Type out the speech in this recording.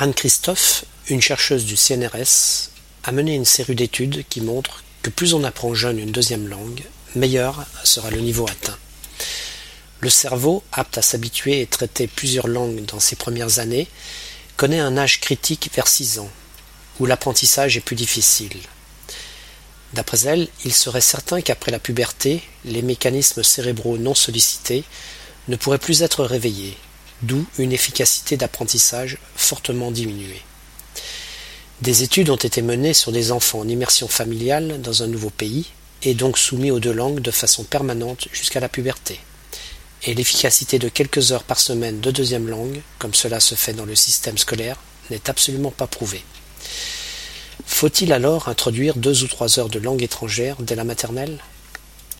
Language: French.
Anne Christophe, une chercheuse du CNRS, a mené une série d'études qui montrent que plus on apprend jeune une deuxième langue, meilleur sera le niveau atteint. Le cerveau, apte à s'habituer et traiter plusieurs langues dans ses premières années, connaît un âge critique vers 6 ans, où l'apprentissage est plus difficile. D'après elle, il serait certain qu'après la puberté, les mécanismes cérébraux non sollicités ne pourraient plus être réveillés, d'où une efficacité d'apprentissage fortement diminuée. Des études ont été menées sur des enfants en immersion familiale dans un nouveau pays, et donc soumis aux deux langues de façon permanente jusqu'à la puberté. Et l'efficacité de quelques heures par semaine de deuxième langue, comme cela se fait dans le système scolaire, n'est absolument pas prouvée. Faut-il alors introduire deux ou trois heures de langue étrangère dès la maternelle?